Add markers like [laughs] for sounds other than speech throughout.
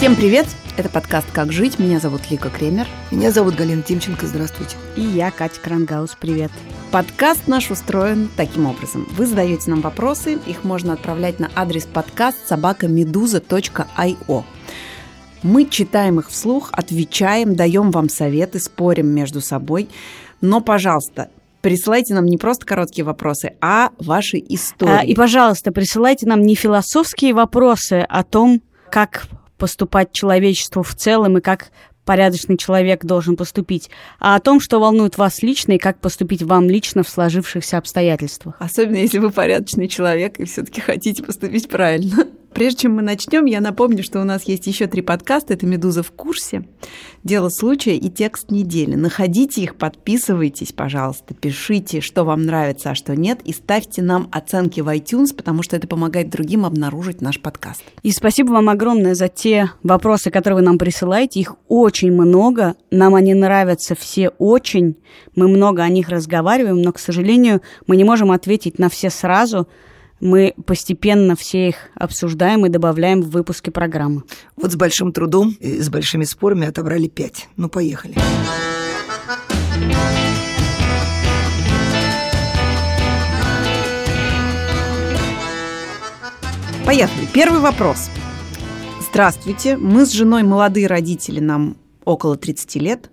Всем привет! Это подкаст «Как жить». Меня зовут Лика Кремер. Меня зовут Галина Тимченко. Здравствуйте. И я, Катя Крангаус. Привет. Подкаст наш устроен таким образом. Вы задаете нам вопросы, их можно отправлять на адрес подкаст собакамедуза.io. Мы читаем их вслух, отвечаем, даем вам советы, спорим между собой. Но, пожалуйста, присылайте нам не просто короткие вопросы, а ваши истории. А, и, пожалуйста, присылайте нам не философские вопросы о том, как поступать человечеству в целом и как порядочный человек должен поступить, а о том, что волнует вас лично и как поступить вам лично в сложившихся обстоятельствах. Особенно если вы порядочный человек и все-таки хотите поступить правильно. Прежде чем мы начнем, я напомню, что у нас есть еще три подкаста. Это «Медуза в курсе», «Дело случая» и «Текст недели». Находите их, подписывайтесь, пожалуйста, пишите, что вам нравится, а что нет, и ставьте нам оценки в iTunes, потому что это помогает другим обнаружить наш подкаст. И спасибо вам огромное за те вопросы, которые вы нам присылаете. Их очень много, нам они нравятся все очень. Мы много о них разговариваем, но, к сожалению, мы не можем ответить на все сразу – мы постепенно все их обсуждаем и добавляем в выпуски программы. Вот с большим трудом и с большими спорами отобрали пять. Ну, поехали. Поехали. Первый вопрос. Здравствуйте. Мы с женой молодые родители, нам около 30 лет.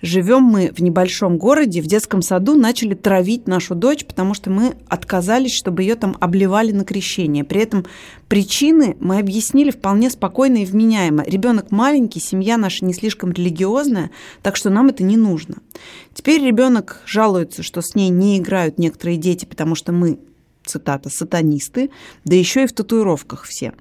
Живем мы в небольшом городе, в детском саду начали травить нашу дочь, потому что мы отказались, чтобы ее там обливали на крещение. При этом причины мы объяснили вполне спокойно и вменяемо. Ребенок маленький, семья наша не слишком религиозная, так что нам это не нужно. Теперь ребенок жалуется, что с ней не играют некоторые дети, потому что мы цитата, сатанисты, да еще и в татуировках все.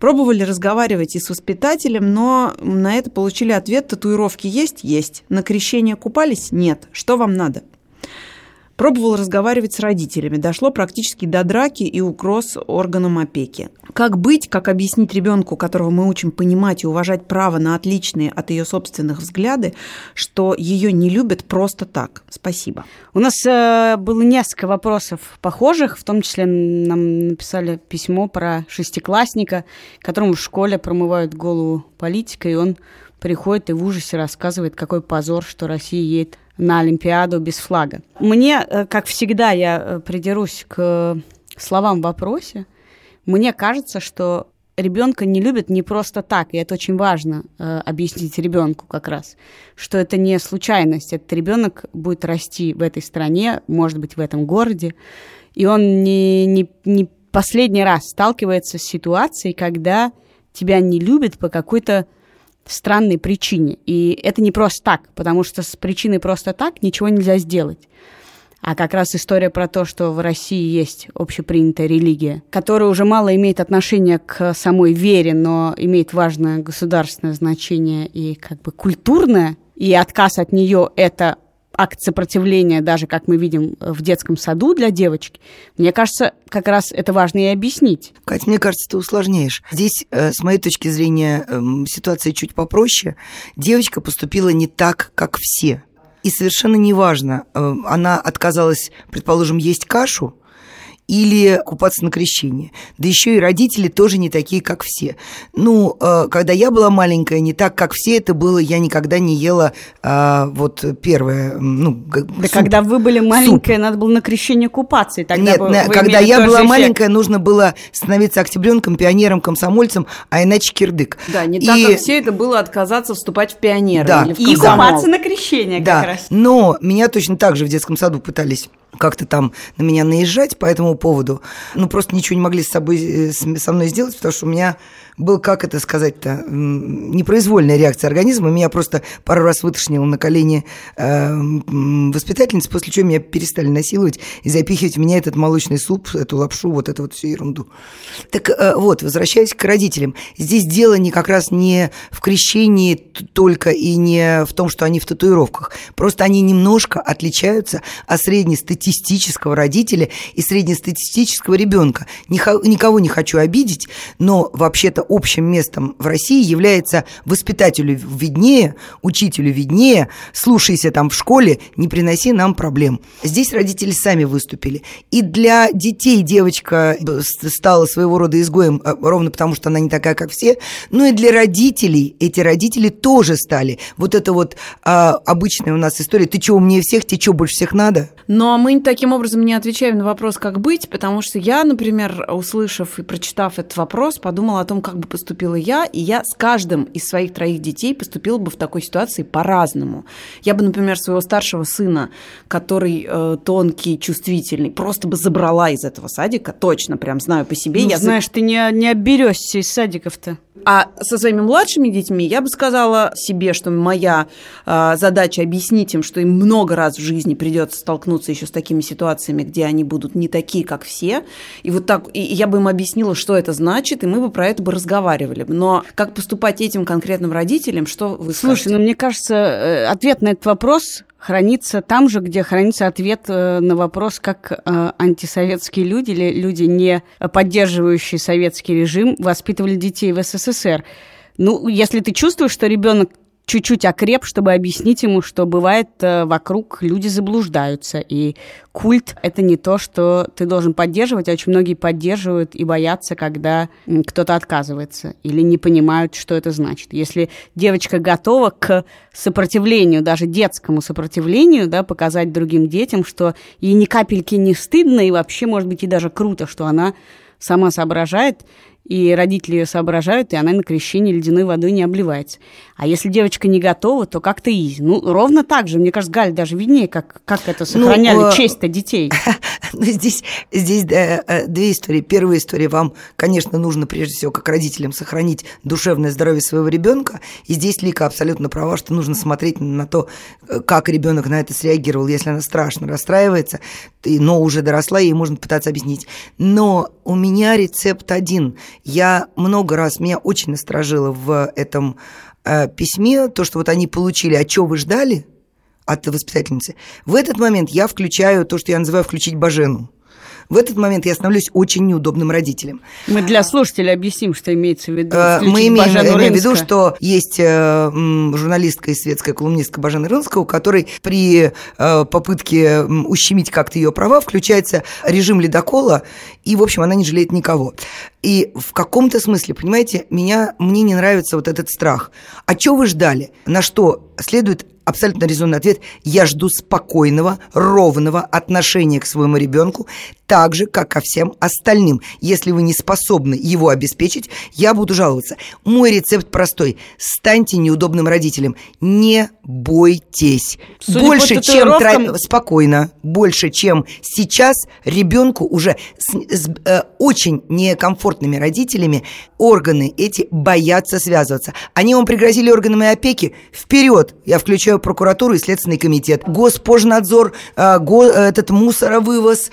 Пробовали разговаривать и с воспитателем, но на это получили ответ, татуировки есть? Есть. На крещение купались? Нет. Что вам надо? Пробовал разговаривать с родителями. Дошло практически до драки и угроз органам опеки. Как быть, как объяснить ребенку, которого мы учим понимать и уважать право на отличные от ее собственных взгляды, что ее не любят просто так? Спасибо. У нас э, было несколько вопросов похожих, в том числе нам написали письмо про шестиклассника, которому в школе промывают голову политика, и он приходит и в ужасе рассказывает, какой позор, что Россия едет на Олимпиаду без флага. Мне, э, как всегда, я э, придерусь к словам в вопросе. Мне кажется, что ребенка не любят не просто так, и это очень важно э, объяснить ребенку как раз, что это не случайность, этот ребенок будет расти в этой стране, может быть, в этом городе, и он не, не, не последний раз сталкивается с ситуацией, когда тебя не любят по какой-то странной причине. И это не просто так, потому что с причиной просто так ничего нельзя сделать. А как раз история про то, что в России есть общепринятая религия, которая уже мало имеет отношения к самой вере, но имеет важное государственное значение и как бы культурное, и отказ от нее это акт сопротивления, даже как мы видим в детском саду для девочки, мне кажется, как раз это важно и объяснить. Катя, мне кажется, ты усложняешь. Здесь, э, с моей точки зрения, эм, ситуация чуть попроще. Девочка поступила не так, как все. И совершенно неважно, э, она отказалась, предположим, есть кашу, или купаться на крещение. Да еще и родители тоже не такие, как все. Ну, э, когда я была маленькая, не так, как все это было, я никогда не ела а, вот первое, ну, Да суп. когда вы были маленькая, суп. надо было на крещение купаться, и тогда Нет, вы, вы когда я была эффект. маленькая, нужно было становиться октябренком, пионером, комсомольцем, а иначе кирдык. Да, не и... так, как все это было отказаться вступать в пионеры да. или в И купаться на крещение да. как раз. Но меня точно так же в детском саду пытались как-то там на меня наезжать по этому поводу. Ну, просто ничего не могли с собой, э, со мной сделать, потому что у меня был, как это сказать-то, непроизвольная реакция организма. Меня просто пару раз вытошнило на колени э, воспитательницы, после чего меня перестали насиловать и запихивать в меня этот молочный суп, эту лапшу, вот эту вот всю ерунду. Так э, вот, возвращаясь к родителям. Здесь дело не как раз не в крещении только и не в том, что они в татуировках. Просто они немножко отличаются от среднестатистических среднестатистического родителя и среднестатистического ребенка. Никого не хочу обидеть, но вообще-то общим местом в России является воспитателю виднее, учителю виднее, слушайся там в школе, не приноси нам проблем. Здесь родители сами выступили. И для детей девочка стала своего рода изгоем э, ровно потому, что она не такая, как все, но и для родителей эти родители тоже стали. Вот это вот а, обычная у нас история, ты что, умнее всех, тебе что, больше всех надо? Но мы таким образом не отвечаем на вопрос, как быть, потому что я, например, услышав и прочитав этот вопрос, подумала о том, как бы поступила я, и я с каждым из своих троих детей поступила бы в такой ситуации по-разному. Я бы, например, своего старшего сына, который э, тонкий, чувствительный, просто бы забрала из этого садика, точно, прям знаю по себе. Ну, я знаешь, ты не, не оберешься из садиков-то. А со своими младшими детьми я бы сказала себе, что моя э, задача объяснить им, что им много раз в жизни придется столкнуться еще с такими ситуациями, где они будут не такие, как все. И вот так, и я бы им объяснила, что это значит, и мы бы про это бы разговаривали. Но как поступать этим конкретным родителям, что вы Слушай, скажете? ну мне кажется, э, ответ на этот вопрос хранится там же, где хранится ответ э, на вопрос, как э, антисоветские люди или люди, не поддерживающие советский режим, воспитывали детей в СССР. Ну, если ты чувствуешь, что ребенок чуть-чуть окреп, чтобы объяснить ему, что бывает э, вокруг люди заблуждаются, и культ — это не то, что ты должен поддерживать, а очень многие поддерживают и боятся, когда кто-то отказывается или не понимают, что это значит. Если девочка готова к сопротивлению, даже детскому сопротивлению, да, показать другим детям, что ей ни капельки не стыдно, и вообще, может быть, и даже круто, что она сама соображает, и родители ее соображают, и она на крещение ледяной водой не обливается. А если девочка не готова, то как-то изи. Ну, ровно так же. Мне кажется, Галя даже виднее, как, как это сохраняли ну, честь-то детей. [laughs] Ну, здесь, здесь э, две истории. Первая история. Вам, конечно, нужно, прежде всего, как родителям, сохранить душевное здоровье своего ребенка. И здесь Лика абсолютно права, что нужно смотреть на то, э, как ребенок на это среагировал. Если она страшно расстраивается, но уже доросла, ей можно пытаться объяснить. Но у меня рецепт один. Я много раз, меня очень насторожило в этом э, письме то, что вот они получили, а что вы ждали от воспитательницы. В этот момент я включаю то, что я называю включить Бажену. В этот момент я становлюсь очень неудобным родителем. Мы для слушателей объясним, что имеется в виду. Э, мы имеем, имеем в виду, что есть э, журналистка и светская колумнистка Бажена Рынская, у которой при э, попытке ущемить как-то ее права включается режим ледокола, и, в общем, она не жалеет никого. И в каком-то смысле, понимаете, меня, мне не нравится вот этот страх. А что вы ждали? На что следует абсолютно резонный ответ. Я жду спокойного, ровного отношения к своему ребенку, так же, как ко всем остальным. Если вы не способны его обеспечить, я буду жаловаться. Мой рецепт простой. Станьте неудобным родителем. Не бойтесь. Судя больше, по чем... Тра... Спокойно. Больше, чем сейчас ребенку уже с, с э, очень некомфортными родителями органы эти боятся связываться. Они вам пригрозили органами опеки? Вперед! Я включаю прокуратуру и Следственный комитет. Госпожнадзор, э, го, этот мусоровывоз,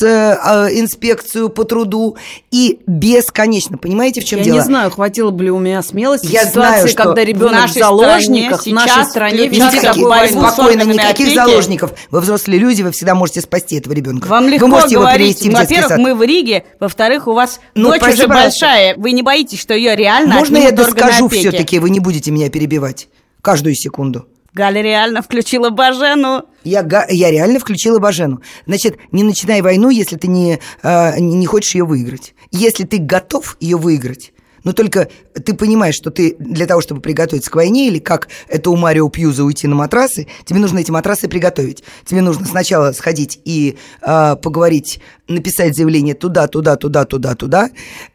госинспекцию э, по труду и бесконечно. Понимаете, в чем Я дело? Я не знаю, хватило бы ли у меня смелости Я в ситуации, знаю, что когда ребенок в, в заложниках в нашей стране никаких, спокойно, никаких заложников. Вы взрослые люди, вы всегда можете спасти этого ребенка. Вам легко вы можете говорить. его перевести Во-первых, мы в Риге, во-вторых, у вас ну, дочь уже большая. Вы не боитесь, что ее реально Можно я доскажу все-таки? Вы не будете меня перебивать каждую секунду. Галя реально включила Бажену. Я, я реально включила Бажену. Значит, не начинай войну, если ты не, э, не хочешь ее выиграть. Если ты готов ее выиграть, но только ты понимаешь, что ты для того, чтобы приготовиться к войне, или как это у Марио Пьюза уйти на матрасы, тебе нужно эти матрасы приготовить. Тебе нужно сначала сходить и э, поговорить, написать заявление туда, туда, туда, туда, туда.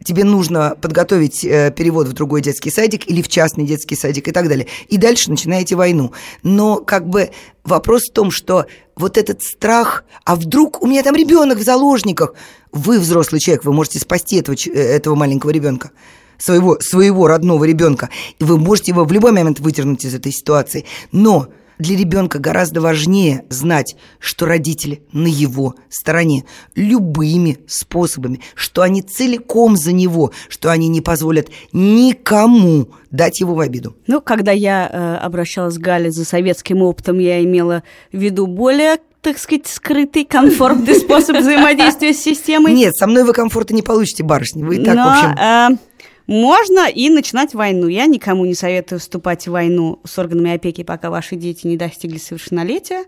Тебе нужно подготовить э, перевод в другой детский садик или в частный детский садик и так далее. И дальше начинаете войну. Но как бы вопрос в том, что вот этот страх, а вдруг у меня там ребенок в заложниках, вы взрослый человек, вы можете спасти этого, э, этого маленького ребенка своего, своего родного ребенка, и вы можете его в любой момент вытернуть из этой ситуации. Но для ребенка гораздо важнее знать, что родители на его стороне любыми способами, что они целиком за него, что они не позволят никому дать его в обиду. Ну, когда я э, обращалась к Гале за советским опытом, я имела в виду более так сказать, скрытый, комфортный способ [laughs] взаимодействия с системой. Нет, со мной вы комфорта не получите, барышня. Вы и так, Но, в общем... э, можно и начинать войну. Я никому не советую вступать в войну с органами опеки, пока ваши дети не достигли совершеннолетия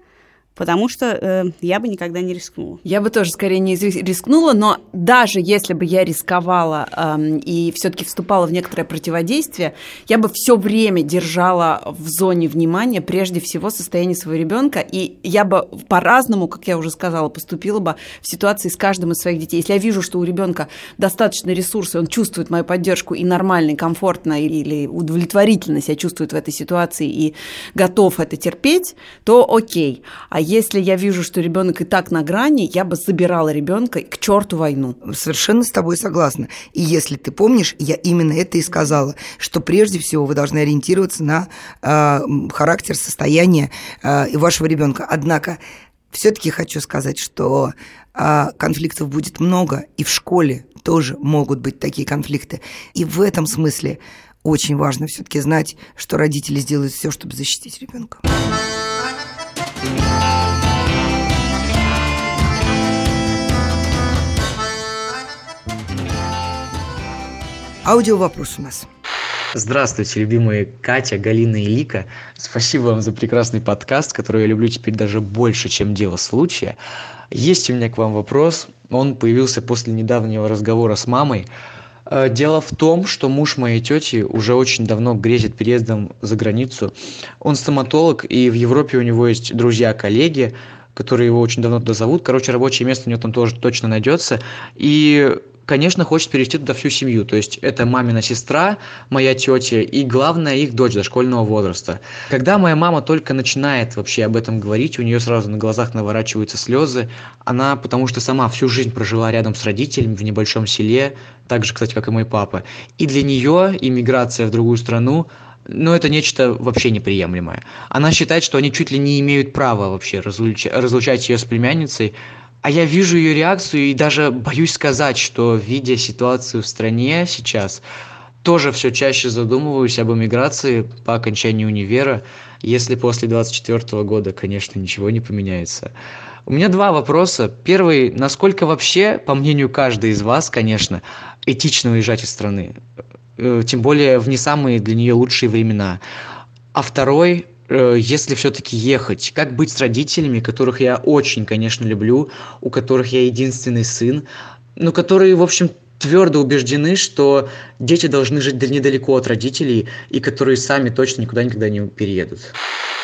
потому что э, я бы никогда не рискнула. Я бы тоже скорее не рискнула, но даже если бы я рисковала э, и все-таки вступала в некоторое противодействие, я бы все время держала в зоне внимания прежде всего состояние своего ребенка, и я бы по-разному, как я уже сказала, поступила бы в ситуации с каждым из своих детей. Если я вижу, что у ребенка достаточно ресурсов, он чувствует мою поддержку и нормально, и комфортно, или удовлетворительно себя чувствует в этой ситуации и готов это терпеть, то окей. А если я вижу, что ребенок и так на грани, я бы забирала ребенка к черту войну. Совершенно с тобой согласна. И если ты помнишь, я именно это и сказала, что прежде всего вы должны ориентироваться на э, характер, состояние э, вашего ребенка. Однако все-таки хочу сказать, что э, конфликтов будет много, и в школе тоже могут быть такие конфликты. И в этом смысле очень важно все-таки знать, что родители сделают все, чтобы защитить ребенка. Аудио вопрос у нас. Здравствуйте, любимые Катя, Галина и Лика. Спасибо вам за прекрасный подкаст, который я люблю теперь даже больше, чем дело случая. Есть у меня к вам вопрос. Он появился после недавнего разговора с мамой. Э, дело в том, что муж моей тети уже очень давно грезит переездом за границу. Он стоматолог, и в Европе у него есть друзья-коллеги, которые его очень давно туда зовут. Короче, рабочее место у него там тоже точно найдется. И конечно, хочет перевести туда всю семью. То есть это мамина сестра, моя тетя и, главное, их дочь дошкольного возраста. Когда моя мама только начинает вообще об этом говорить, у нее сразу на глазах наворачиваются слезы. Она, потому что сама всю жизнь прожила рядом с родителями в небольшом селе, так же, кстати, как и мой папа. И для нее иммиграция в другую страну ну, это нечто вообще неприемлемое. Она считает, что они чуть ли не имеют права вообще разлучать, разлучать ее с племянницей, а я вижу ее реакцию и даже боюсь сказать, что видя ситуацию в стране сейчас, тоже все чаще задумываюсь об эмиграции по окончании универа, если после 24 года, конечно, ничего не поменяется. У меня два вопроса. Первый, насколько вообще, по мнению каждой из вас, конечно, этично уезжать из страны? Э, тем более в не самые для нее лучшие времена. А второй, если все-таки ехать, как быть с родителями, которых я очень, конечно, люблю, у которых я единственный сын, но которые, в общем, твердо убеждены, что дети должны жить недалеко от родителей и которые сами точно никуда никогда не переедут.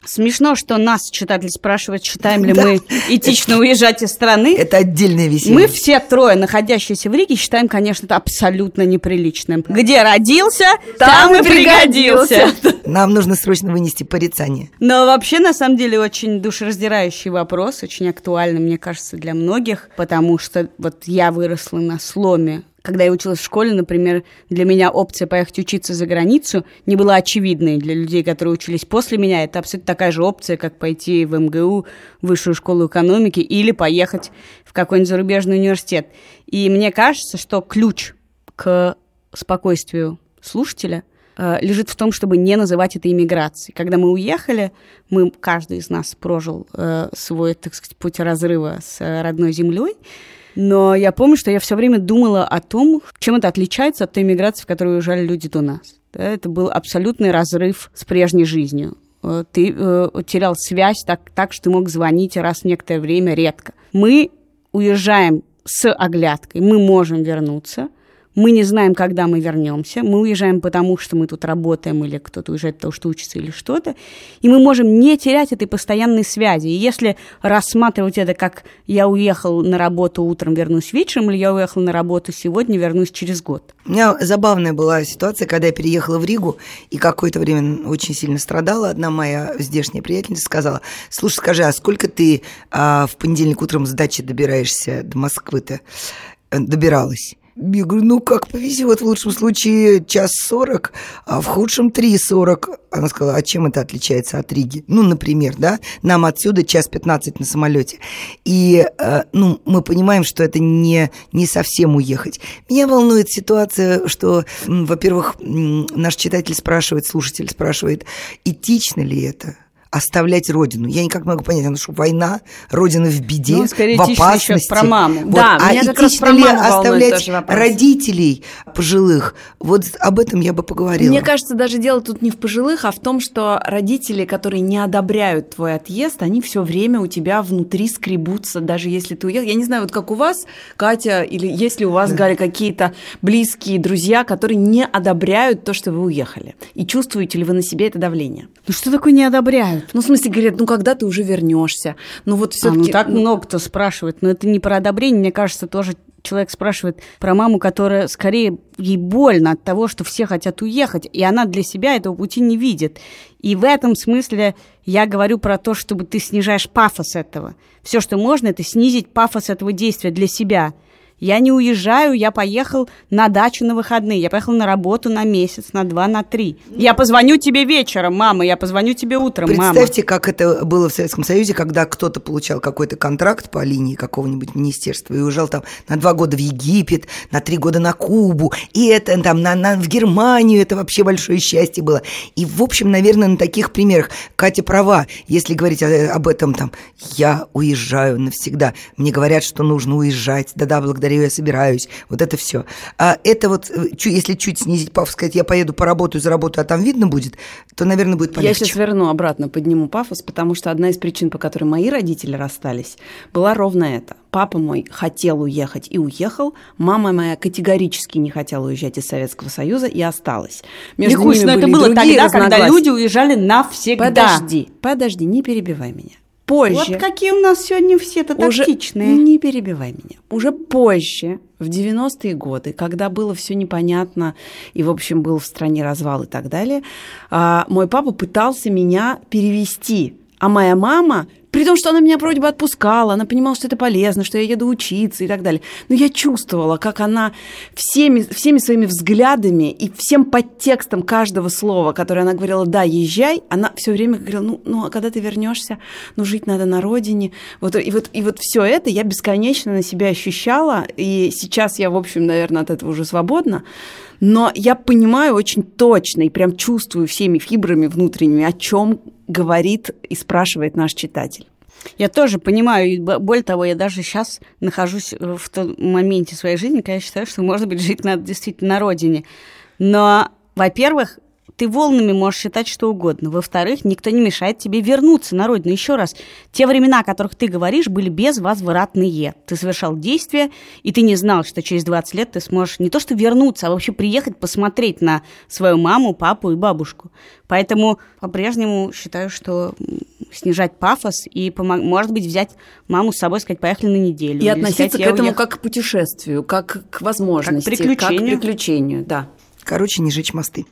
Смешно, что нас читатель спрашивает, считаем ли [laughs] мы этично уезжать из страны. Это отдельное веселье. Мы все трое, находящиеся в Риге, считаем, конечно, это абсолютно неприличным. Где родился, там, и пригодился. [laughs] Нам нужно срочно вынести порицание. Но вообще, на самом деле, очень душераздирающий вопрос, очень актуальный, мне кажется, для многих, потому что вот я выросла на сломе когда я училась в школе, например, для меня опция поехать учиться за границу не была очевидной. Для людей, которые учились после меня, это абсолютно такая же опция, как пойти в МГУ, высшую школу экономики, или поехать в какой-нибудь зарубежный университет. И мне кажется, что ключ к спокойствию слушателя э, лежит в том, чтобы не называть это иммиграцией. Когда мы уехали, мы, каждый из нас прожил э, свой, так сказать, путь разрыва с родной землей, но я помню, что я все время думала о том, чем это отличается от той миграции, в которую уезжали люди до нас. Да, это был абсолютный разрыв с прежней жизнью. Э, ты э, терял связь так, так, что ты мог звонить раз в некоторое время редко. Мы уезжаем с оглядкой, мы можем вернуться – мы не знаем, когда мы вернемся. Мы уезжаем потому, что мы тут работаем, или кто-то уезжает потому, что учится, или что-то. И мы можем не терять этой постоянной связи. И если рассматривать это как «я уехал на работу утром, вернусь вечером», или «я уехал на работу сегодня, вернусь через год». У меня забавная была ситуация, когда я переехала в Ригу, и какое-то время очень сильно страдала. Одна моя здешняя приятельница сказала, «Слушай, скажи, а сколько ты а, в понедельник утром с дачи добираешься до Москвы-то?» Добиралась. Я говорю, ну как повезет, в лучшем случае час сорок, а в худшем три сорок. Она сказала, а чем это отличается от Риги? Ну, например, да, нам отсюда час пятнадцать на самолете. И, э, ну, мы понимаем, что это не, не совсем уехать. Меня волнует ситуация, что, во-первых, наш читатель спрашивает, слушатель спрашивает, этично ли это? Оставлять родину. Я никак не могу понять, ну что война, родина в беде, Ну, скорее, в еще опасности. про маму. Вот. Да, а меня как раз этично про ли маму оставлять родителей пожилых? Вот об этом я бы поговорила. Мне кажется, даже дело тут не в пожилых, а в том, что родители, которые не одобряют твой отъезд, они все время у тебя внутри скребутся, даже если ты уехал. Я не знаю, вот как у вас, Катя, или если у вас, Галя, какие-то близкие друзья, которые не одобряют то, что вы уехали. И чувствуете ли вы на себе это давление? Ну что такое не одобряют? Ну, в смысле, говорят, ну когда ты уже вернешься? Ну вот А, все-таки. ну так много кто спрашивает, но это не про одобрение, мне кажется, тоже человек спрашивает про маму, которая скорее ей больно от того, что все хотят уехать, и она для себя этого пути не видит. И в этом смысле я говорю про то, чтобы ты снижаешь пафос этого. Все, что можно, это снизить пафос этого действия для себя. Я не уезжаю, я поехал на дачу на выходные, я поехал на работу на месяц, на два, на три. Я позвоню тебе вечером, мама, я позвоню тебе утром, мама. Представьте, как это было в Советском Союзе, когда кто-то получал какой-то контракт по линии какого-нибудь министерства и уезжал там на два года в Египет, на три года на Кубу, и это там на, на- в Германию, это вообще большое счастье было. И, в общем, наверное, на таких примерах Катя права, если говорить об этом там, я уезжаю навсегда, мне говорят, что нужно уезжать, да-да, благодарю, я собираюсь, вот это все. А это вот, э, если чуть снизить пафос, сказать, я поеду поработаю, заработаю, а там видно будет, то, наверное, будет Я полегче. сейчас верну обратно, подниму пафос, потому что одна из причин, по которой мои родители расстались, была ровно это. Папа мой хотел уехать и уехал, мама моя категорически не хотела уезжать из Советского Союза и осталась. Между Михусь, ними но это были было другие тогда, когда люди уезжали навсегда. Подожди, подожди, не перебивай меня. Позже. Вот какие у нас сегодня все-то уже тактичные. не перебивай меня. Уже позже, в 90-е годы, когда было все непонятно, и, в общем, был в стране развал и так далее, а, мой папа пытался меня перевести. А моя мама, при том, что она меня вроде бы отпускала, она понимала, что это полезно, что я еду учиться и так далее. Но я чувствовала, как она всеми, всеми своими взглядами и всем подтекстом каждого слова, которое она говорила, да, езжай, она все время говорила, ну, ну а когда ты вернешься, ну, жить надо на родине. Вот, и вот, и вот все это я бесконечно на себя ощущала, и сейчас я, в общем, наверное, от этого уже свободна. Но я понимаю очень точно и прям чувствую всеми фибрами внутренними, о чем говорит и спрашивает наш читатель. Я тоже понимаю, и более того, я даже сейчас нахожусь э, в том моменте своей жизни, когда я считаю, что, может быть, жить надо действительно на родине. Но, во-первых, ты волнами можешь считать что угодно. Во-вторых, никто не мешает тебе вернуться на родину. Еще раз, те времена, о которых ты говоришь, были безвозвратные. Ты совершал действия, и ты не знал, что через 20 лет ты сможешь не то что вернуться, а вообще приехать посмотреть на свою маму, папу и бабушку. Поэтому по-прежнему считаю, что снижать пафос и, может быть, взять маму с собой, сказать, поехали на неделю. И относиться сказать, к «Я этому уехала». как к путешествию, как к возможности, Как к приключению. как к приключению, да. Короче, не жечь мосты.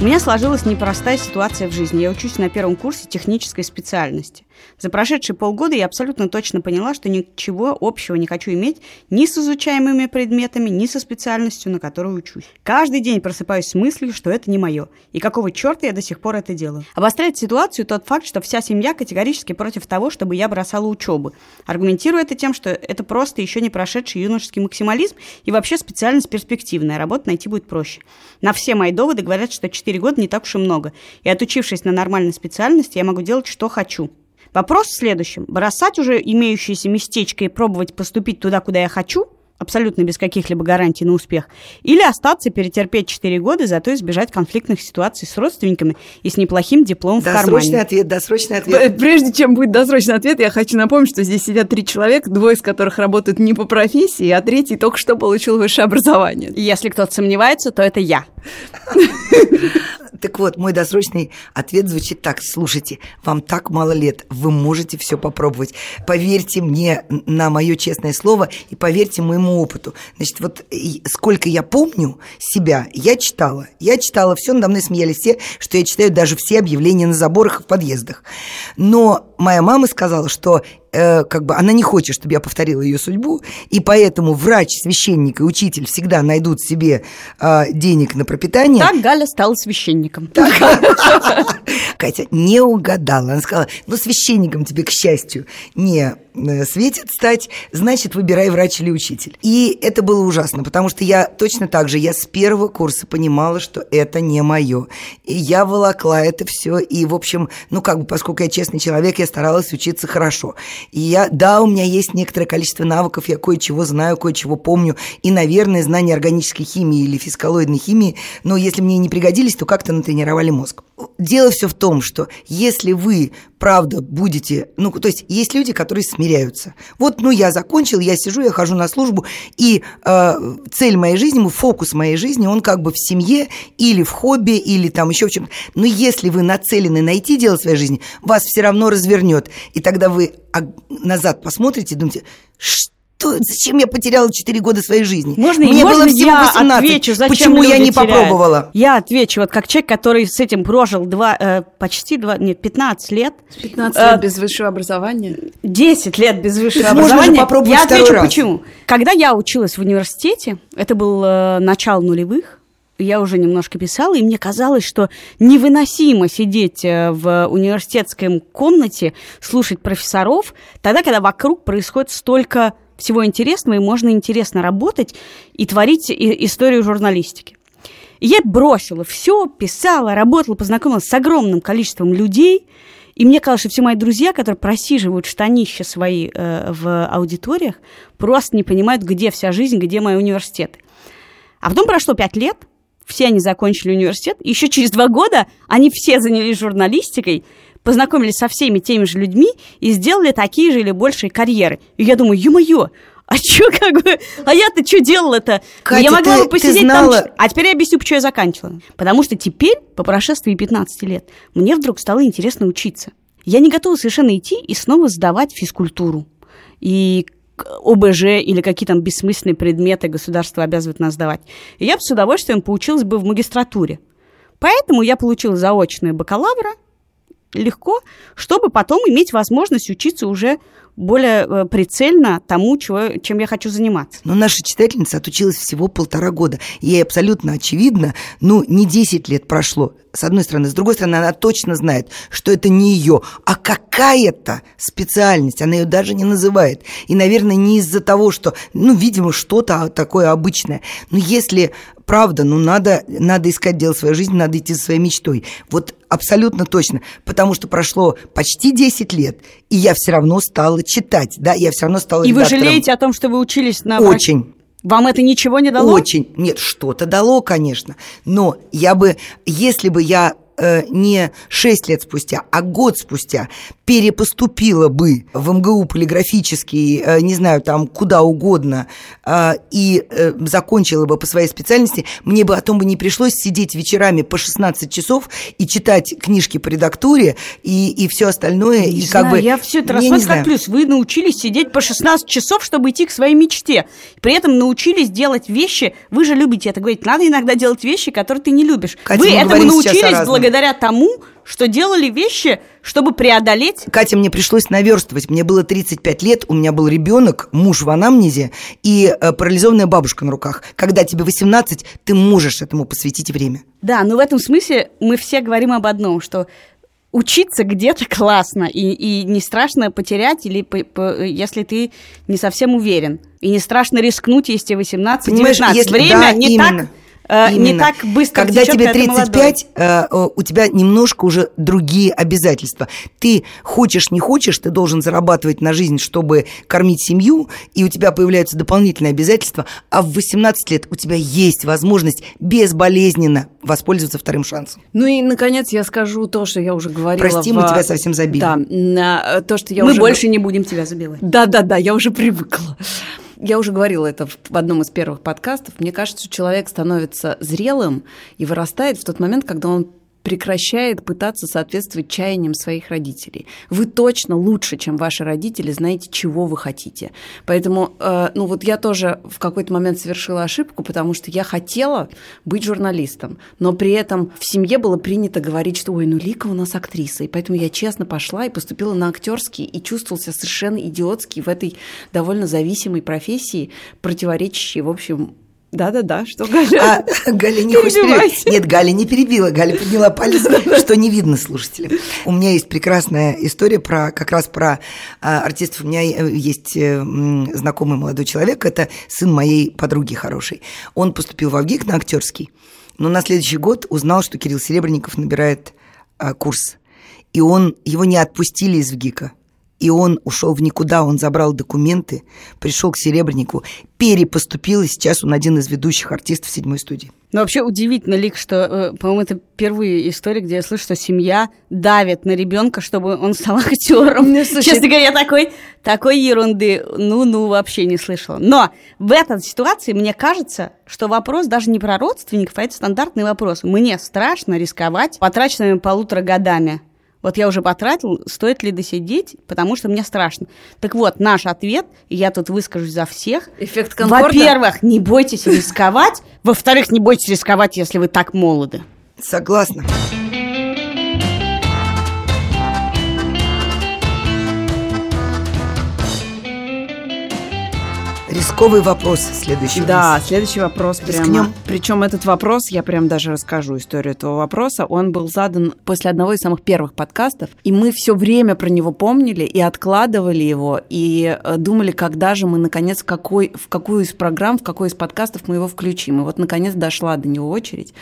У меня сложилась непростая ситуация в жизни. Я учусь на первом курсе технической специальности. За прошедшие полгода я абсолютно точно поняла, что ничего общего не хочу иметь ни с изучаемыми предметами, ни со специальностью, на которой учусь. Каждый день просыпаюсь с мыслью, что это не мое. И какого черта я до сих пор это делаю? Обостряет ситуацию тот факт, что вся семья категорически против того, чтобы я бросала учебу. Аргументирую это тем, что это просто еще не прошедший юношеский максимализм и вообще специальность перспективная, работу найти будет проще. На все мои доводы говорят, что 4 года не так уж и много. И отучившись на нормальной специальности, я могу делать, что хочу. Вопрос в следующем. Бросать уже имеющееся местечко и пробовать поступить туда, куда я хочу, абсолютно без каких-либо гарантий на успех, или остаться, перетерпеть 4 года, зато избежать конфликтных ситуаций с родственниками и с неплохим дипломом в Досрочный кармане. ответ, досрочный ответ. Прежде чем будет досрочный ответ, я хочу напомнить, что здесь сидят три человека, двое из которых работают не по профессии, а третий только что получил высшее образование. И если кто-то сомневается, то это я. [laughs] Так вот, мой досрочный ответ звучит так. Слушайте, вам так мало лет, вы можете все попробовать. Поверьте мне на мое честное слово и поверьте моему опыту. Значит, вот сколько я помню себя, я читала. Я читала все, надо мной смеялись все, что я читаю даже все объявления на заборах и в подъездах. Но моя мама сказала, что э, как бы она не хочет, чтобы я повторила ее судьбу, и поэтому врач, священник и учитель всегда найдут себе э, денег на пропитание. Так Галя стала священником. [laughs] Катя не угадала. Она сказала, ну, священником тебе, к счастью, не, светит стать, значит, выбирай врач или учитель. И это было ужасно, потому что я точно так же, я с первого курса понимала, что это не мое. И я волокла это все, и, в общем, ну, как бы, поскольку я честный человек, я старалась учиться хорошо. И я, да, у меня есть некоторое количество навыков, я кое-чего знаю, кое-чего помню, и, наверное, знания органической химии или физкалоидной химии, но если мне не пригодились, то как-то натренировали мозг. Дело все в том, что если вы, правда, будете... Ну, то есть есть люди, которые смиряются. Вот, ну, я закончил, я сижу, я хожу на службу, и э, цель моей жизни, фокус моей жизни, он как бы в семье или в хобби, или там еще в чем-то. Но если вы нацелены найти дело своей жизни, вас все равно развернет. И тогда вы назад посмотрите и думаете, что что, зачем я потеряла 4 года своей жизни? Можно, Мне можно было всего я 18. отвечу, зачем Почему я не теряют? попробовала? Я отвечу, вот как человек, который с этим прожил два, э, почти два, нет, 15 лет. 15 Э, лет без высшего образования. 10 лет без высшего Можно образования. попробовать я второй отвечу, раз. почему. Когда я училась в университете, это был э, начало нулевых, я уже немножко писала, и мне казалось, что невыносимо сидеть э, в университетской комнате, слушать профессоров, тогда, когда вокруг происходит столько всего интересного, и можно интересно работать и творить историю журналистики. И я бросила все, писала, работала, познакомилась с огромным количеством людей. И мне казалось, что все мои друзья, которые просиживают штанища свои э, в аудиториях, просто не понимают, где вся жизнь, где мои университеты. А потом прошло пять лет, все они закончили университет, и еще через два года они все занялись журналистикой, познакомились со всеми теми же людьми и сделали такие же или большие карьеры. И я думаю, ё-моё, а чё как бы, а я-то что делала-то? Катя, я могла ты- бы посидеть знала- там... А теперь я объясню, почему я заканчивала. Потому что теперь, по прошествии 15 лет, мне вдруг стало интересно учиться. Я не готова совершенно идти и снова сдавать физкультуру. И ОБЖ или какие там бессмысленные предметы государство обязывает нас сдавать. И я бы с удовольствием поучилась бы в магистратуре. Поэтому я получила заочное бакалавра легко, чтобы потом иметь возможность учиться уже более э, прицельно тому, чего, чем я хочу заниматься. Но наша читательница отучилась всего полтора года. Ей абсолютно очевидно, ну, не 10 лет прошло, с одной стороны. С другой стороны, она точно знает, что это не ее, а какая-то специальность. Она ее даже не называет. И, наверное, не из-за того, что, ну, видимо, что-то такое обычное. Но если правда, ну, надо, надо искать дело своей жизни, надо идти за своей мечтой. Вот абсолютно точно. Потому что прошло почти 10 лет, и я все равно стала читать, да, я все равно стала И вы редактором. жалеете о том, что вы учились на... Очень. Вам это ничего не дало? Очень. Нет, что-то дало, конечно. Но я бы, если бы я э, не 6 лет спустя, а год спустя перепоступила бы в МГУ полиграфический, э, не знаю, там куда угодно, э, и э, закончила бы по своей специальности, мне бы о том бы не пришлось сидеть вечерами по 16 часов и читать книжки по редактуре и, и все остальное. Не и знаю, как бы, я все это рассматриваю знаю. как плюс. Вы научились сидеть по 16 часов, чтобы идти к своей мечте. При этом научились делать вещи. Вы же любите это говорить. Надо иногда делать вещи, которые ты не любишь. Катя, вы этому научились разном. Благодаря тому, что делали вещи, чтобы преодолеть Катя, мне пришлось наверстывать. Мне было 35 лет, у меня был ребенок, муж в анамнезе и э, парализованная бабушка на руках. Когда тебе 18, ты можешь этому посвятить время. Да, но в этом смысле мы все говорим об одном, что учиться где-то классно, и, и не страшно потерять, или по- по- если ты не совсем уверен. И не страшно рискнуть, если тебе 18 Понимаешь, 19 если- Время да, не, именно. так, э, не так быстро Когда течет, тебе когда ты молодой. 35, э, э, у тебя немножко уже другие обязательства. Ты хочешь, не хочешь, ты должен зарабатывать на жизнь, чтобы кормить семью, и у тебя появляются дополнительные обязательства, а в 18 лет у тебя есть возможность безболезненно воспользоваться вторым шансом. Ну и, наконец, я скажу то, что я уже говорила. Прости, в- мы тебя совсем забили. Да, на- то, что я Мы уже... больше не будем тебя забивать. Да-да-да, я уже привыкла. Я уже говорила это в одном из первых подкастов. Мне кажется, человек становится зрелым и вырастает в тот момент, когда он прекращает пытаться соответствовать чаяниям своих родителей. Вы точно лучше, чем ваши родители, знаете, чего вы хотите. Поэтому, э, ну вот я тоже в какой-то момент совершила ошибку, потому что я хотела быть журналистом, но при этом в семье было принято говорить, что ой, ну Лика у нас актриса, и поэтому я честно пошла и поступила на актерский и чувствовала себя совершенно идиотски в этой довольно зависимой профессии, противоречащей, в общем, Да-да-да, что Галя? А Галя не хочет перебивать. Нет, Галя не перебила, Галя подняла палец, что не видно слушателям. У меня есть прекрасная история про как раз про а, артистов. У меня э, есть э, знакомый молодой человек, это сын моей подруги хорошей. Он поступил в Авгик на актерский, но на следующий год узнал, что Кирилл Серебренников набирает а, курс. И он, его не отпустили из ВГИКа и он ушел в никуда, он забрал документы, пришел к Серебреннику, перепоступил, и сейчас он один из ведущих артистов седьмой студии. Ну, вообще удивительно, Лик, что, э, по-моему, это первые истории, где я слышу, что семья давит на ребенка, чтобы он стал [laughs] актером. Ну, Честно говоря, такой, такой ерунды, ну-ну, вообще не слышала. Но в этой ситуации мне кажется, что вопрос даже не про родственников, а это стандартный вопрос. Мне страшно рисковать потраченными полутора годами вот я уже потратил, стоит ли досидеть, потому что мне страшно. Так вот, наш ответ, и я тут выскажусь за всех. Эффект Конкорда? Во-первых, не бойтесь рисковать. Во-вторых, не бойтесь рисковать, если вы так молоды. Согласна. Рисковый вопрос следующий. Да, следующий вопрос прямо. Причем этот вопрос, я прям даже расскажу историю этого вопроса. Он был задан после одного из самых первых подкастов, и мы все время про него помнили и откладывали его, и э, думали, когда же мы, наконец, в, какой, в какую из программ, в какой из подкастов мы его включим. И вот, наконец, дошла до него очередь.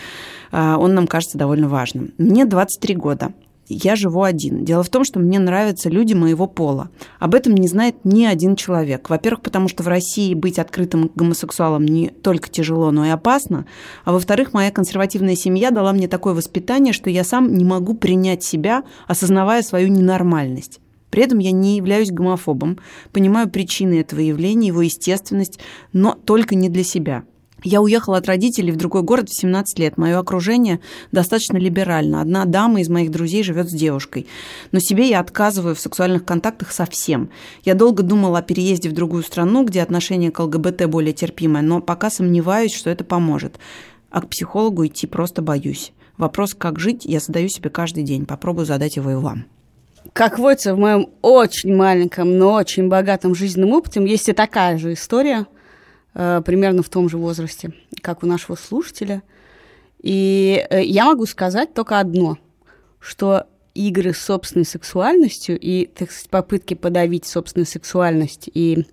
А, он нам кажется довольно важным. Мне 23 года я живу один. Дело в том, что мне нравятся люди моего пола. Об этом не знает ни один человек. Во-первых, потому что в России быть открытым гомосексуалом не только тяжело, но и опасно. А во-вторых, моя консервативная семья дала мне такое воспитание, что я сам не могу принять себя, осознавая свою ненормальность. При этом я не являюсь гомофобом, понимаю причины этого явления, его естественность, но только не для себя – я уехала от родителей в другой город в 17 лет. Мое окружение достаточно либерально. Одна дама из моих друзей живет с девушкой. Но себе я отказываю в сексуальных контактах совсем. Я долго думала о переезде в другую страну, где отношение к ЛГБТ более терпимое, но пока сомневаюсь, что это поможет. А к психологу идти просто боюсь. Вопрос, как жить, я задаю себе каждый день. Попробую задать его и вам. Как водится, в моем очень маленьком, но очень богатом жизненном опыте есть и такая же история – примерно в том же возрасте, как у нашего слушателя. И э, я могу сказать только одно, что игры с собственной сексуальностью и, так сказать, попытки подавить собственную сексуальность и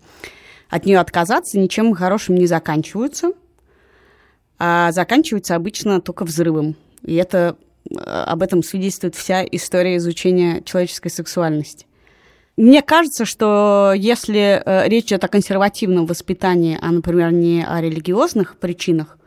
от нее отказаться ничем хорошим не заканчиваются, а заканчиваются обычно только взрывом. И это э, об этом свидетельствует вся история изучения человеческой сексуальности. Мне кажется, что если э, речь идет о консервативном воспитании, а, например, не о религиозных причинах,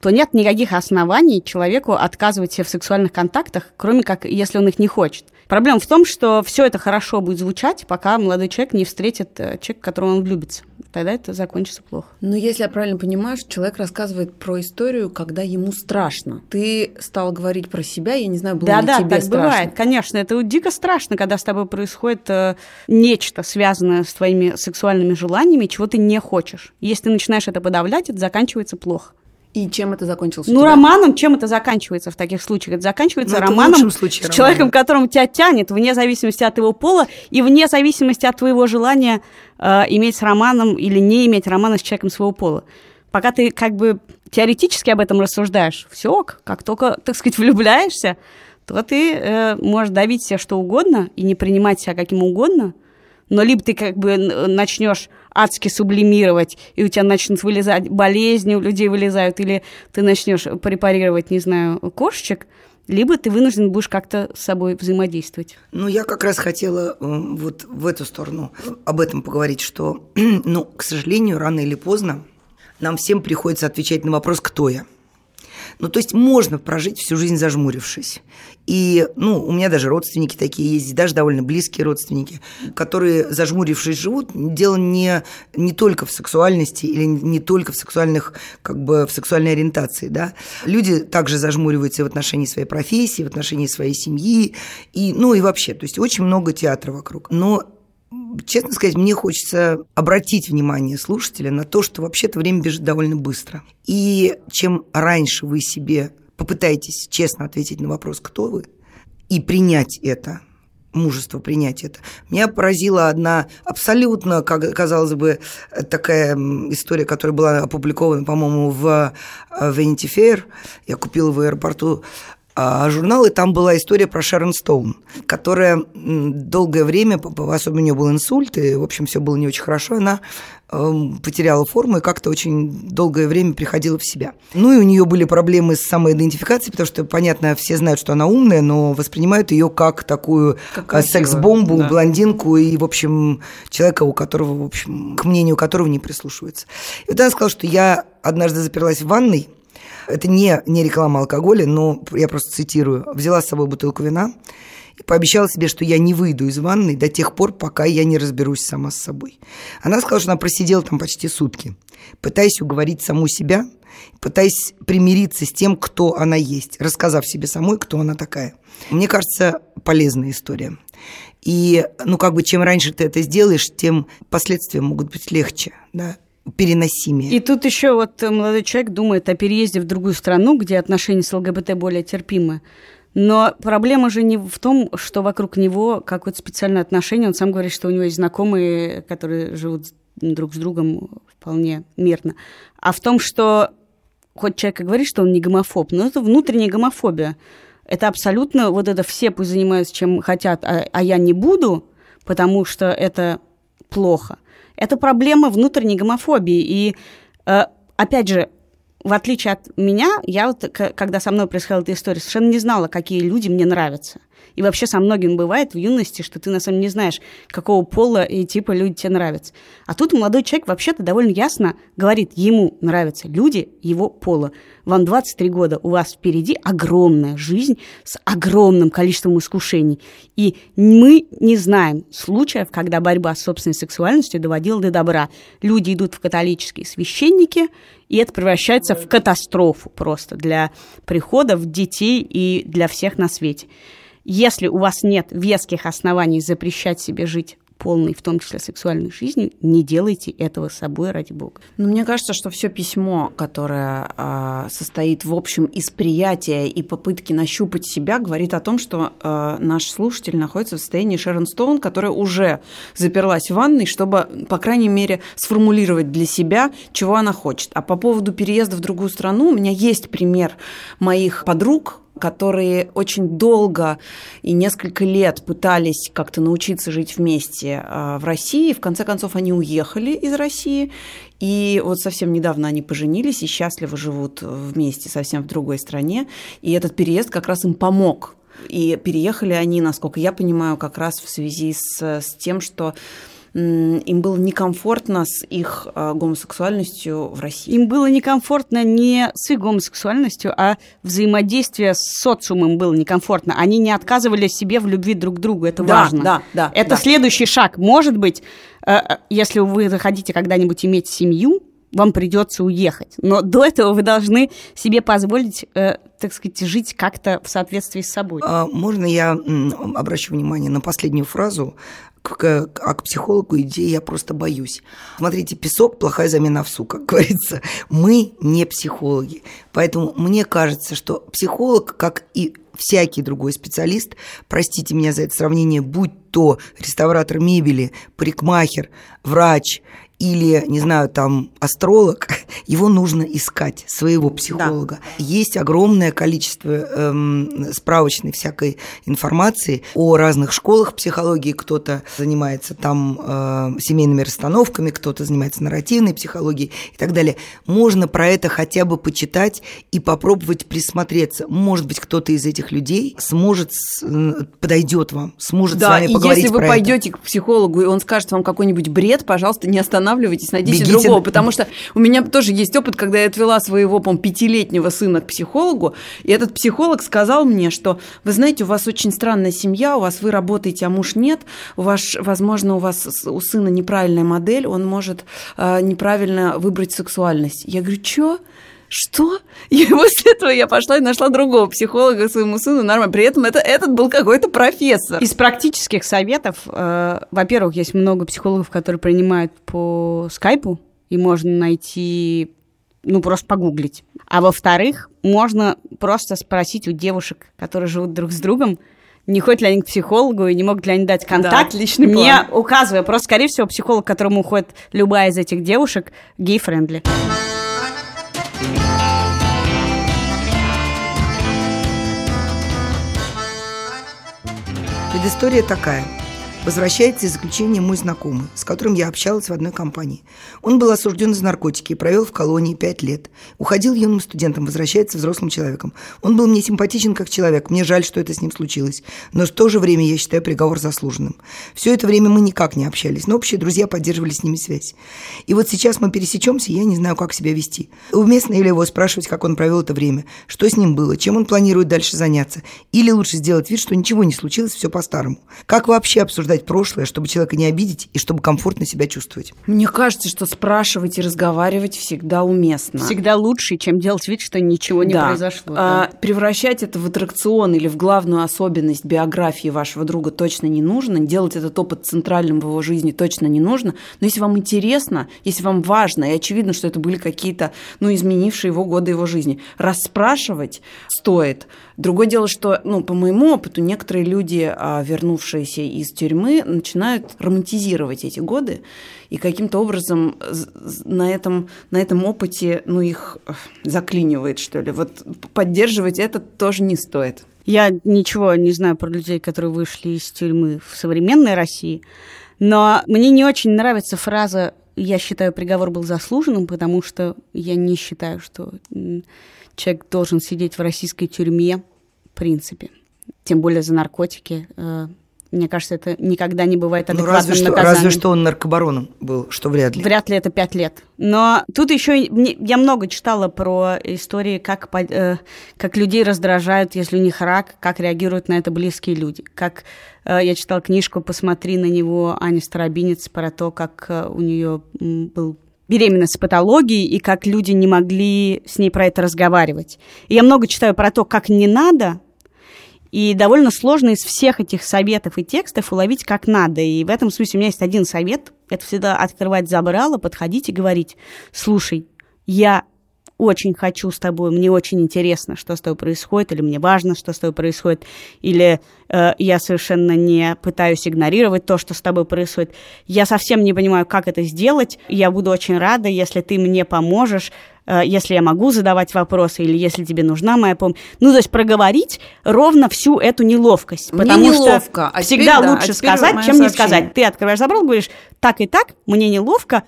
то нет никаких оснований человеку отказывать себе в сексуальных контактах, кроме как если он их не хочет. Проблема в том, что все это хорошо будет звучать, пока молодой человек не встретит э, человека, которого он влюбится тогда это закончится плохо. Но если я правильно понимаю, что человек рассказывает про историю, когда ему страшно. Ты стал говорить про себя, я не знаю, было да, ли да, тебе так страшно. бывает, конечно. Это дико страшно, когда с тобой происходит э, нечто, связанное с твоими сексуальными желаниями, чего ты не хочешь. Если ты начинаешь это подавлять, это заканчивается плохо. И чем это закончилось? Ну, романом, чем это заканчивается в таких случаях? Это заканчивается ну, это романом случае, с роман. человеком, которому тебя тянет, вне зависимости от его пола и вне зависимости от твоего желания э, иметь с романом или не иметь романа с человеком своего пола. Пока ты как бы теоретически об этом рассуждаешь, все, как только, так сказать, [laughs] влюбляешься, то ты э, можешь давить себя что угодно и не принимать себя каким угодно, но либо ты как бы начнешь адски сублимировать, и у тебя начнут вылезать болезни, у людей вылезают, или ты начнешь препарировать, не знаю, кошечек, либо ты вынужден будешь как-то с собой взаимодействовать. Ну, я как раз хотела э, вот в эту сторону об этом поговорить, что, [clears throat] ну, к сожалению, рано или поздно нам всем приходится отвечать на вопрос «Кто я?». Ну, то есть можно прожить всю жизнь зажмурившись. И, ну, у меня даже родственники такие есть, даже довольно близкие родственники, которые, зажмурившись, живут. Дело не, не только в сексуальности или не только в сексуальных, как бы, в сексуальной ориентации, да. Люди также зажмуриваются в отношении своей профессии, в отношении своей семьи, и, ну, и вообще, то есть очень много театра вокруг. Но честно сказать, мне хочется обратить внимание слушателя на то, что вообще-то время бежит довольно быстро. И чем раньше вы себе попытаетесь честно ответить на вопрос, кто вы, и принять это, мужество принять это. Меня поразила одна абсолютно, как казалось бы, такая история, которая была опубликована, по-моему, в э, Vanity Fair. Я купила в аэропорту а журнал, и там была история про Шерон Стоун, которая долгое время, особенно у нее был инсульт, и, в общем, все было не очень хорошо, она эм, потеряла форму и как-то очень долгое время приходила в себя. Ну и у нее были проблемы с самоидентификацией, потому что, понятно, все знают, что она умная, но воспринимают ее как такую э, секс-бомбу, да. блондинку и, в общем, человека, у которого, в общем, к мнению которого не прислушивается. И вот она сказала, что я однажды заперлась в ванной, это не, не реклама алкоголя, но я просто цитирую. Взяла с собой бутылку вина и пообещала себе, что я не выйду из ванной до тех пор, пока я не разберусь сама с собой. Она сказала, что она просидела там почти сутки, пытаясь уговорить саму себя, пытаясь примириться с тем, кто она есть, рассказав себе самой, кто она такая. Мне кажется, полезная история. И, ну, как бы, чем раньше ты это сделаешь, тем последствия могут быть легче, да, переносимее. И тут еще вот молодой человек думает о переезде в другую страну, где отношения с ЛГБТ более терпимы. Но проблема же не в том, что вокруг него какое-то специальное отношение. Он сам говорит, что у него есть знакомые, которые живут друг с другом вполне мирно. А в том, что хоть человек и говорит, что он не гомофоб, но это внутренняя гомофобия. Это абсолютно вот это все пусть занимаются чем хотят, а, а я не буду, потому что это плохо – это проблема внутренней гомофобии. И, э, опять же, в отличие от меня, я вот, когда со мной происходила эта история, совершенно не знала, какие люди мне нравятся. И вообще со многим бывает в юности, что ты на самом деле не знаешь, какого пола и типа люди тебе нравятся. А тут молодой человек вообще-то довольно ясно говорит, ему нравятся люди его пола. Вам 23 года, у вас впереди огромная жизнь с огромным количеством искушений. И мы не знаем случаев, когда борьба с собственной сексуальностью доводила до добра. Люди идут в католические священники, и это превращается в катастрофу просто для приходов детей и для всех на свете. Если у вас нет веских оснований запрещать себе жить полной, в том числе сексуальной жизнью, не делайте этого с собой ради бога. Но мне кажется, что все письмо, которое э, состоит в общем из приятия и попытки нащупать себя, говорит о том, что э, наш слушатель находится в состоянии Шерон Стоун, которая уже заперлась в ванной, чтобы, по крайней мере, сформулировать для себя, чего она хочет. А по поводу переезда в другую страну, у меня есть пример моих подруг, которые очень долго и несколько лет пытались как-то научиться жить вместе а, в России. В конце концов, они уехали из России. И вот совсем недавно они поженились и счастливо живут вместе совсем в другой стране. И этот переезд как раз им помог. И переехали они, насколько я понимаю, как раз в связи с, с тем, что им было некомфортно с их а, гомосексуальностью в России. Им было некомфортно не с их гомосексуальностью, а взаимодействие с социумом было некомфортно. Они не отказывали себе в любви друг к другу. Это да, важно. Да, да. Это да. следующий шаг. Может быть, э, э, если вы захотите когда-нибудь иметь семью, вам придется уехать. Но до этого вы должны себе позволить, э, так сказать, жить как-то в соответствии с собой. А, можно я обращу внимание на последнюю фразу? К, а к психологу идеи я просто боюсь. Смотрите, песок – плохая замена овсу, как [laughs] говорится. Мы не психологи. Поэтому мне кажется, что психолог, как и всякий другой специалист, простите меня за это сравнение, будь то реставратор мебели, парикмахер, врач или, не знаю, там, астролог, [laughs] его нужно искать, своего психолога. Да. Есть огромное количество эм, справочной всякой информации о разных школах психологии. Кто-то занимается там э, семейными расстановками, кто-то занимается нарративной психологией и так далее. Можно про это хотя бы почитать и попробовать присмотреться. Может быть, кто-то из этих людей сможет, подойдет вам, сможет да, с вами поговорить если вы пойдете к психологу, и он скажет вам какой-нибудь бред, пожалуйста, не останавливайтесь, найдите Бегите другого. Потому что у меня тоже есть опыт, когда я отвела своего, по пятилетнего сына к психологу, и этот психолог сказал мне, что, вы знаете, у вас очень странная семья, у вас вы работаете, а муж нет, у вас, возможно, у вас у сына неправильная модель, он может э, неправильно выбрать сексуальность. Я говорю, что? что? [laughs] И после этого я пошла и нашла другого психолога своему сыну нормально. При этом это, этот был какой-то профессор. Из практических советов, э, во-первых, есть много психологов, которые принимают по скайпу, и можно найти, ну, просто погуглить. А во-вторых, можно просто спросить у девушек, которые живут друг с другом, не ходят ли они к психологу и не могут ли они дать контакт, Да, отличный не план. указывая. Просто, скорее всего, психолог, к которому уходит любая из этих девушек, gay-friendly. Предыстория такая. Возвращается из заключения мой знакомый, с которым я общалась в одной компании. Он был осужден за наркотики и провел в колонии пять лет. Уходил юным студентом, возвращается взрослым человеком. Он был мне симпатичен как человек, мне жаль, что это с ним случилось. Но в то же время я считаю приговор заслуженным. Все это время мы никак не общались, но общие друзья поддерживали с ними связь. И вот сейчас мы пересечемся, и я не знаю, как себя вести. Уместно ли его спрашивать, как он провел это время, что с ним было, чем он планирует дальше заняться, или лучше сделать вид, что ничего не случилось, все по-старому. Как вообще обсуждать прошлое, чтобы человека не обидеть и чтобы комфортно себя чувствовать? Мне кажется, что спрашивать и разговаривать всегда уместно. Всегда лучше, чем делать вид, что ничего не Да. произошло. А, да. превращать это в аттракцион или в главную особенность биографии вашего друга точно не нужно. Делать этот опыт центральным в его жизни точно не нужно. Но если вам интересно, если вам важно, и очевидно, что это были какие-то, ну, изменившие его годы его жизни, расспрашивать стоит. Другое дело, что, ну, по моему опыту, некоторые люди, а, вернувшиеся из тюрьмы, начинают романтизировать эти годы и каким-то образом на этом, на этом опыте, ну, их э, заклинивает, что ли. Вот поддерживать это тоже не стоит. Я ничего не знаю про людей, которые вышли из тюрьмы в современной России, но мне не очень нравится фраза «я считаю, приговор был заслуженным», потому что я не считаю, что человек должен сидеть в российской тюрьме, принципе. Тем более за наркотики. Э, Мне кажется, это никогда не бывает Ну, адекватным разве что, наказанием. разве что он наркобароном был, что вряд ли. Вряд ли это пять лет. Но тут еще я много читала про истории, как, э, как людей раздражают, если у них рак, как реагируют на это близкие люди. Как э, я читала книжку «Посмотри на него» Ани Старобинец про то, как у нее был беременность с патологией, и как люди не могли с ней про это разговаривать. И я много читаю про то, как не надо, и довольно сложно из всех этих советов и текстов уловить как надо. И в этом смысле у меня есть один совет. Это всегда открывать забрало, подходить и говорить, слушай, я очень хочу с тобой, мне очень интересно, что с тобой происходит, или мне важно, что с тобой происходит, или э, я совершенно не пытаюсь игнорировать то, что с тобой происходит. Я совсем не понимаю, как это сделать. Я буду очень рада, если ты мне поможешь, если я могу задавать вопросы, или если тебе нужна моя помощь. Ну, то есть проговорить ровно всю эту неловкость. Мне потому неловко, что а всегда теперь да, лучше а сказать, чем не сообщение. сказать. Ты открываешь забрал, говоришь, так и так, мне неловко,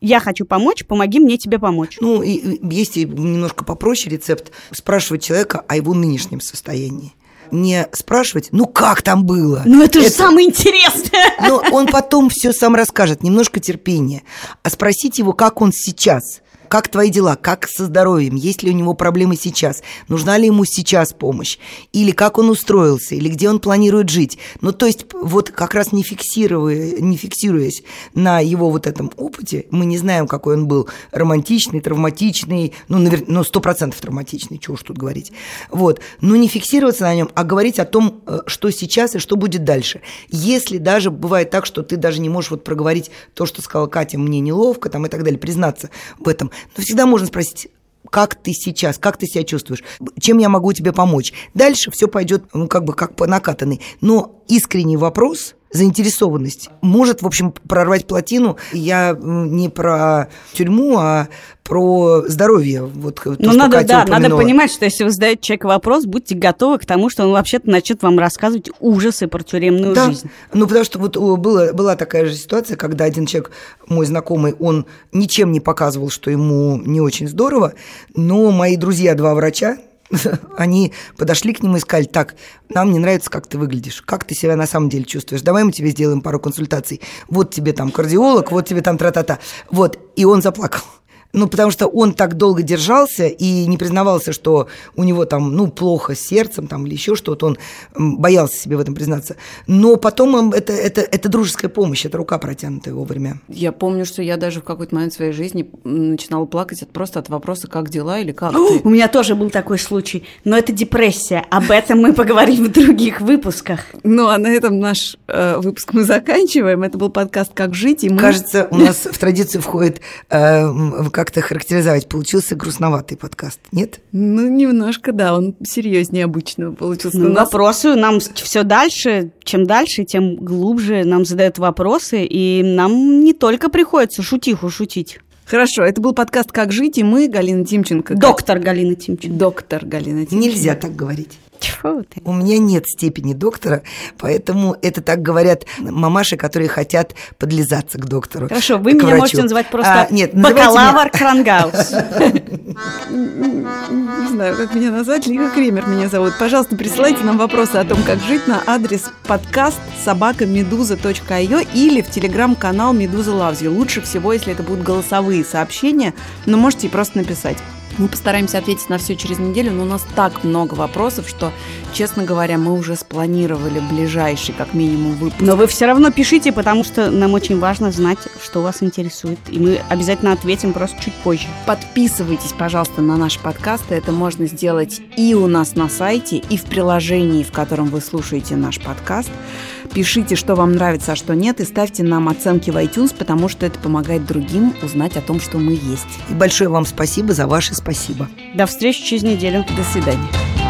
я хочу помочь, помоги мне тебе помочь. Ну, и, и есть и немножко попроще рецепт спрашивать человека о его нынешнем состоянии. Не спрашивать, ну как там было? Ну, это же самое интересное. Но он потом все сам расскажет, немножко терпения. А спросить его, как он сейчас, как твои дела, как со здоровьем, есть ли у него проблемы сейчас, нужна ли ему сейчас помощь, или как он устроился, или где он планирует жить. Ну, то есть, вот как раз не, фиксируя, не фиксируясь на его вот этом опыте, мы не знаем, какой он был, романтичный, травматичный, ну, навер... ну, процентов травматичный, чего уж тут говорить. Вот. Но не фиксироваться на нем, а говорить о том, э, что сейчас и что будет дальше. Если даже бывает так, что ты даже не можешь вот проговорить то, что сказала Катя, мне неловко, там и так далее, признаться в этом, но всегда можно спросить, как ты сейчас, как ты себя чувствуешь, чем я могу тебе помочь. Дальше все пойдет, ну, как бы, как по накатанной. Но искренний вопрос, заинтересованность может, в общем, прорвать плотину. Я не про тюрьму, а про здоровье. Вот то, Ну, надо, Катя да, надо упомянула. понимать, что если вы задаете человеку вопрос, будьте готовы к тому, что он вообще-то начнет вам рассказывать ужасы про тюремную Да, жизнь. ну потому что вот о, было, была такая же ситуация, когда один человек, мой знакомый, он ничем не показывал, что ему не очень здорово, но мои друзья, два врача, [laughs] они подошли к нему и сказали, так, нам не нравится, как ты выглядишь, как ты себя на самом деле чувствуешь, давай мы тебе сделаем пару консультаций, вот тебе там кардиолог, вот тебе там тра-та-та, вот, и он заплакал. Ну, потому что он так долго держался и не признавался, что у него там, ну, плохо с сердцем там или еще что-то, он боялся себе в этом признаться. Но потом это, это, это дружеская помощь, это рука протянутая вовремя. Я помню, что я даже в какой-то момент своей жизни начинала плакать от, просто от вопроса, как дела или как ты. У меня тоже был такой случай, но это депрессия. Об этом мы поговорим в других выпусках. Ну, а на этом наш э, выпуск мы заканчиваем. Это был подкаст «Как жить», и мы... Кажется, у нас в традицию входит, э, как как-то характеризовать. Получился грустноватый подкаст, нет? Ну, немножко, да, он серьезнее обычного получился. Ну, У нас- вопросы нам все дальше, чем дальше, тем глубже нам задают вопросы, и нам не только приходится шутиху шутить. Хорошо, это был подкаст «Как жить», и мы, Галина Тимченко. Доктор Галина Тимченко. Доктор Галина Тимченко. Нельзя так говорить. Тьфу ты. У меня нет степени доктора, поэтому это так говорят мамаши, которые хотят подлизаться к доктору. Хорошо, вы меня врачу. можете называть просто А, нет, бакалавр Крангаус. Не знаю, как меня назвать. Лика Кремер меня зовут. Пожалуйста, присылайте нам вопросы о том, как жить на адрес подкаст собакамедуза.io или в телеграм-канал Медуза You. Лучше всего, если это будут голосовые сообщения, но можете и просто написать. Мы постараемся ответить на все через неделю, но у нас так много вопросов, что, честно говоря, мы уже спланировали ближайший, как минимум, выпуск. Но вы все равно пишите, потому что нам очень важно знать, что вас интересует. И мы обязательно ответим просто чуть позже. Подписывайтесь, пожалуйста, на наши подкасты. Это можно сделать и у нас на сайте, и в приложении, в котором вы слушаете наш подкаст. Пишите, что вам нравится, а что нет, и ставьте нам оценки в iTunes, потому что это помогает другим узнать о том, что мы есть. И большое вам спасибо за ваше спасибо. До встречи через неделю. До свидания.